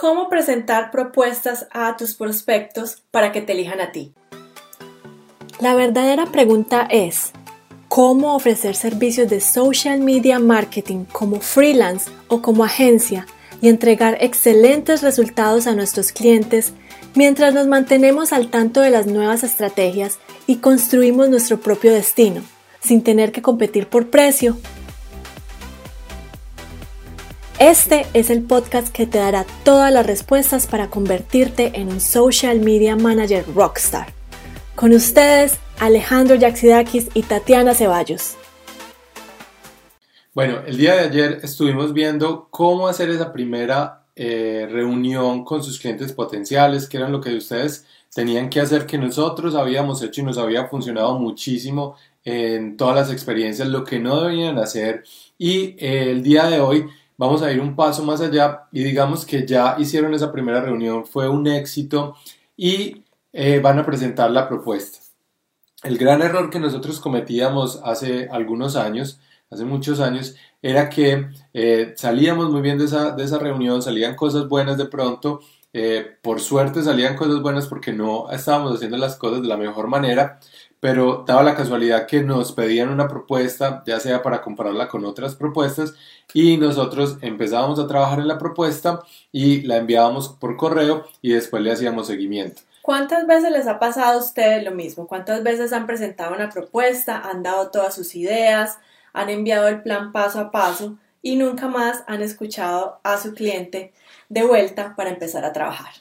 cómo presentar propuestas a tus prospectos para que te elijan a ti. La verdadera pregunta es, ¿cómo ofrecer servicios de social media marketing como freelance o como agencia y entregar excelentes resultados a nuestros clientes mientras nos mantenemos al tanto de las nuevas estrategias y construimos nuestro propio destino, sin tener que competir por precio. Este es el podcast que te dará todas las respuestas para convertirte en un social media manager rockstar. Con ustedes, Alejandro Yaxidakis y Tatiana Ceballos. Bueno, el día de ayer estuvimos viendo cómo hacer esa primera eh, reunión con sus clientes potenciales, que eran lo que ustedes tenían que hacer, que nosotros habíamos hecho y nos había funcionado muchísimo en todas las experiencias, lo que no debían hacer. Y eh, el día de hoy vamos a ir un paso más allá y digamos que ya hicieron esa primera reunión, fue un éxito y eh, van a presentar la propuesta. El gran error que nosotros cometíamos hace algunos años hace muchos años, era que eh, salíamos muy bien de esa, de esa reunión, salían cosas buenas de pronto, eh, por suerte salían cosas buenas porque no estábamos haciendo las cosas de la mejor manera, pero daba la casualidad que nos pedían una propuesta, ya sea para compararla con otras propuestas, y nosotros empezábamos a trabajar en la propuesta y la enviábamos por correo y después le hacíamos seguimiento. ¿Cuántas veces les ha pasado a ustedes lo mismo? ¿Cuántas veces han presentado una propuesta, han dado todas sus ideas, han enviado el plan paso a paso y nunca más han escuchado a su cliente de vuelta para empezar a trabajar.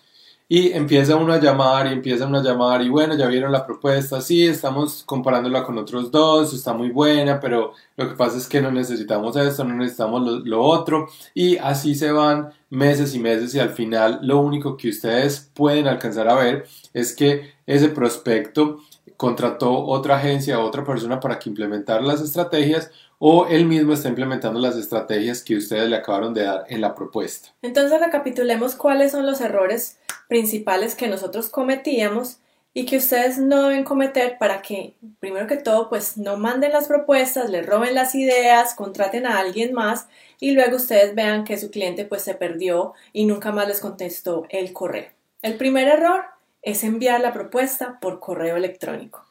Y empieza uno a llamar y empieza uno a llamar y bueno, ya vieron la propuesta, sí, estamos comparándola con otros dos, está muy buena, pero lo que pasa es que no necesitamos esto, no necesitamos lo, otro y así se van meses y meses y al final lo único que ustedes pueden alcanzar a ver es que ese prospecto contrató otra agencia, otra persona para que implementara las estrategias o él mismo está implementando las estrategias que ustedes le acabaron de dar en la propuesta. Entonces recapitulemos cuáles son los errores principales que nosotros cometíamos y que ustedes no deben cometer para que, primero que todo, pues no manden las propuestas, le roben las ideas, contraten a alguien más y luego ustedes vean que su cliente pues se perdió y nunca más les contestó el correo. El primer error es enviar la propuesta por correo electrónico.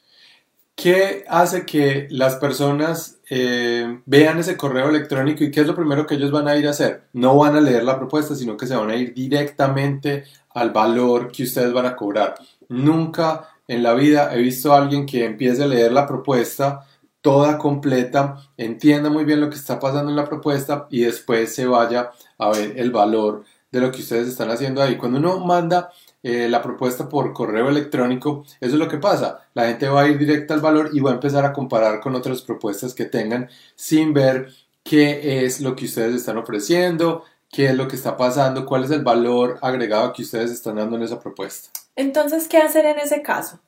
¿Qué hace que las personas eh, vean ese correo electrónico y qué es lo primero que ellos van a ir a hacer? No van a leer la propuesta, sino que se van a ir directamente al valor que ustedes van a cobrar. Nunca en la vida he visto a alguien que empiece a leer la propuesta toda completa, entienda muy bien lo que está pasando en la propuesta y después se vaya a ver el valor de lo que ustedes están haciendo ahí. Cuando uno manda eh, la propuesta por correo electrónico, eso es lo que pasa. La gente va a ir directa al valor y va a empezar a comparar con otras propuestas que tengan sin ver qué es lo que ustedes están ofreciendo, qué es lo que está pasando, cuál es el valor agregado que ustedes están dando en esa propuesta. Entonces, ¿qué hacer en ese caso?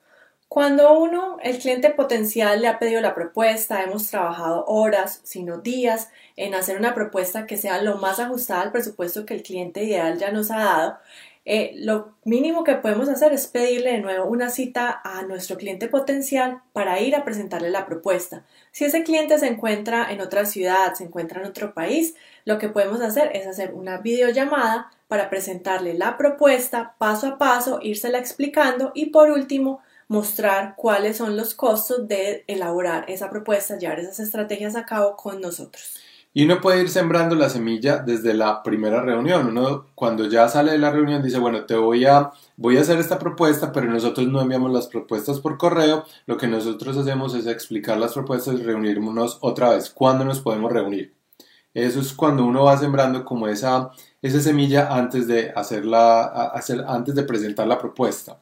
Cuando uno, el cliente potencial, le ha pedido la propuesta, hemos trabajado horas, sino días, en hacer una propuesta que sea lo más ajustada al presupuesto que el cliente ideal ya nos ha dado, eh, lo mínimo que podemos hacer es pedirle de nuevo una cita a nuestro cliente potencial para ir a presentarle la propuesta. Si ese cliente se encuentra en otra ciudad, se encuentra en otro país, lo que podemos hacer es hacer una videollamada para presentarle la propuesta paso a paso, írsela explicando y por último mostrar cuáles son los costos de elaborar esa propuesta, llevar esas estrategias a cabo con nosotros. Y uno puede ir sembrando la semilla desde la primera reunión. Uno cuando ya sale de la reunión dice, bueno, te voy a, voy a hacer esta propuesta, pero nosotros no enviamos las propuestas por correo. Lo que nosotros hacemos es explicar las propuestas y reunirnos otra vez. ¿Cuándo nos podemos reunir? Eso es cuando uno va sembrando como esa, esa semilla antes de, hacerla, hacer, antes de presentar la propuesta.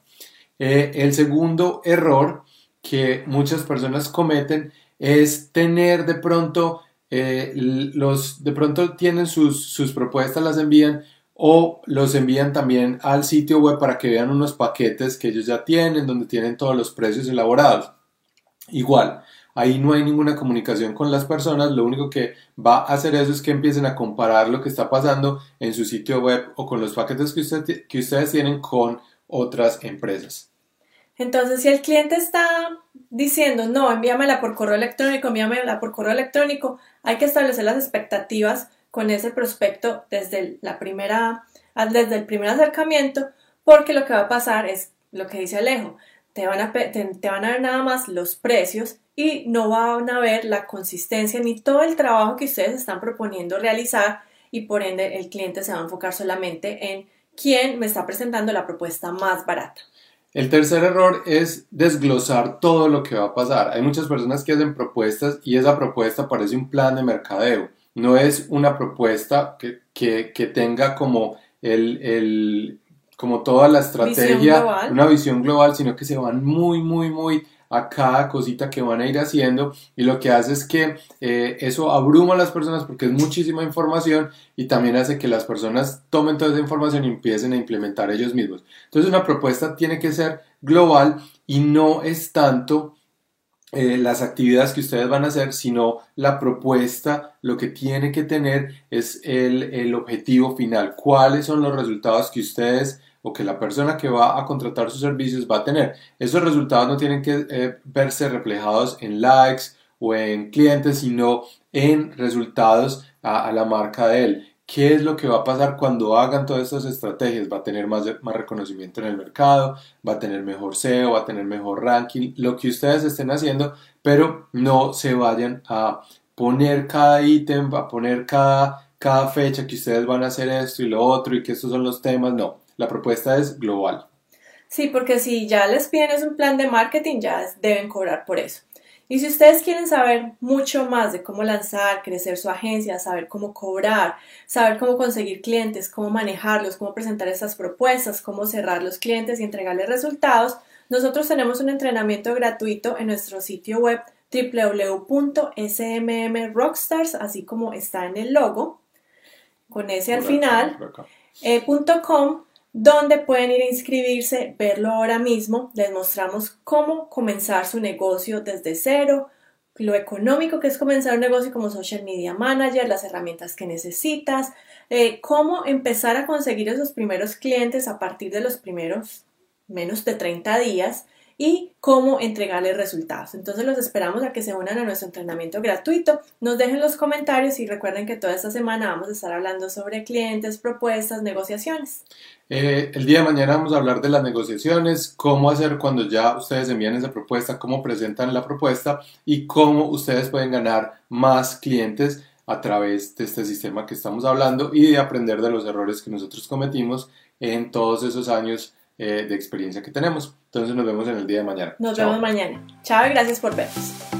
Eh, el segundo error que muchas personas cometen es tener de pronto eh, los de pronto tienen sus, sus, propuestas, las envían o los envían también al sitio web para que vean unos paquetes que ellos ya tienen, donde tienen todos los precios elaborados. Igual, ahí no hay ninguna comunicación con las personas, lo único que va a hacer eso es que empiecen a comparar lo que está pasando en su sitio web o con los paquetes que, usted, que ustedes tienen con otras empresas. Entonces, si el cliente está diciendo, no, envíamela por correo electrónico, envíamela por correo electrónico, hay que establecer las expectativas con ese prospecto desde la primera desde el primer acercamiento, porque lo que va a pasar es lo que dice Alejo, te van a, te, van a ver nada más los precios y no van a ver la consistencia ni todo el trabajo que ustedes están proponiendo realizar y por ende el cliente se va a enfocar solamente en quién me está presentando la propuesta más barata. El tercer error es desglosar todo lo que va a pasar. Hay muchas personas que hacen propuestas y esa propuesta parece un plan de mercadeo. No es una propuesta que, que, tenga como el, el, como toda la estrategia, una visión global, sino que se van muy, muy, muy a cada cosita que van a ir haciendo y lo que hace es que eh, eso abruma a las personas porque es muchísima información y también hace que las personas tomen toda esa información y empiecen a implementar ellos mismos. Entonces una propuesta tiene que ser global y no es tanto eh, las actividades que ustedes van a hacer, sino la propuesta, lo que tiene que tener es el, el objetivo final, cuáles son los resultados que ustedes o que la persona que va a contratar sus servicios va a tener. Esos resultados no tienen que eh, verse reflejados en likes o en clientes, sino en resultados a, la marca de él. ¿Qué es lo que va a pasar cuando hagan todas estas estrategias? Va a tener más, más reconocimiento en el mercado, va a tener mejor SEO, va a tener mejor ranking, lo que ustedes estén haciendo, pero no se vayan a poner cada ítem, a poner cada, cada fecha que ustedes van a hacer esto y lo otro y que estos son los temas, no la propuesta es global. Sí, porque si ya les piden es un plan de marketing, ya deben cobrar por eso. Y si ustedes quieren saber mucho más de cómo lanzar, crecer su agencia, saber cómo cobrar, saber cómo conseguir clientes, cómo manejarlos, cómo presentar estas propuestas, cómo cerrar los clientes y entregarles resultados, nosotros tenemos un entrenamiento gratuito en nuestro sitio web www.smmrockstars, así como está en el logo, con ese al final, eh, .com, donde pueden ir a inscribirse, verlo ahora mismo. Les mostramos cómo comenzar su negocio desde cero, lo económico que es comenzar un negocio como social media manager, las herramientas que necesitas, eh, cómo empezar a conseguir esos primeros clientes a partir de los primeros menos de 30 días y cómo entregarles resultados. Entonces los esperamos a que se unan a nuestro entrenamiento gratuito. Nos dejen los comentarios y recuerden que toda esta semana vamos a estar hablando sobre clientes, propuestas, negociaciones. Eh, el día de mañana vamos a hablar de las negociaciones, cómo hacer cuando ya ustedes envían esa propuesta, cómo presentan la propuesta y cómo ustedes pueden ganar más clientes a través de este sistema que estamos hablando y de aprender de los errores que nosotros cometimos en todos esos años eh, de experiencia que tenemos. Entonces nos vemos en el día de mañana. Nos vemos mañana. Chao y gracias por vernos.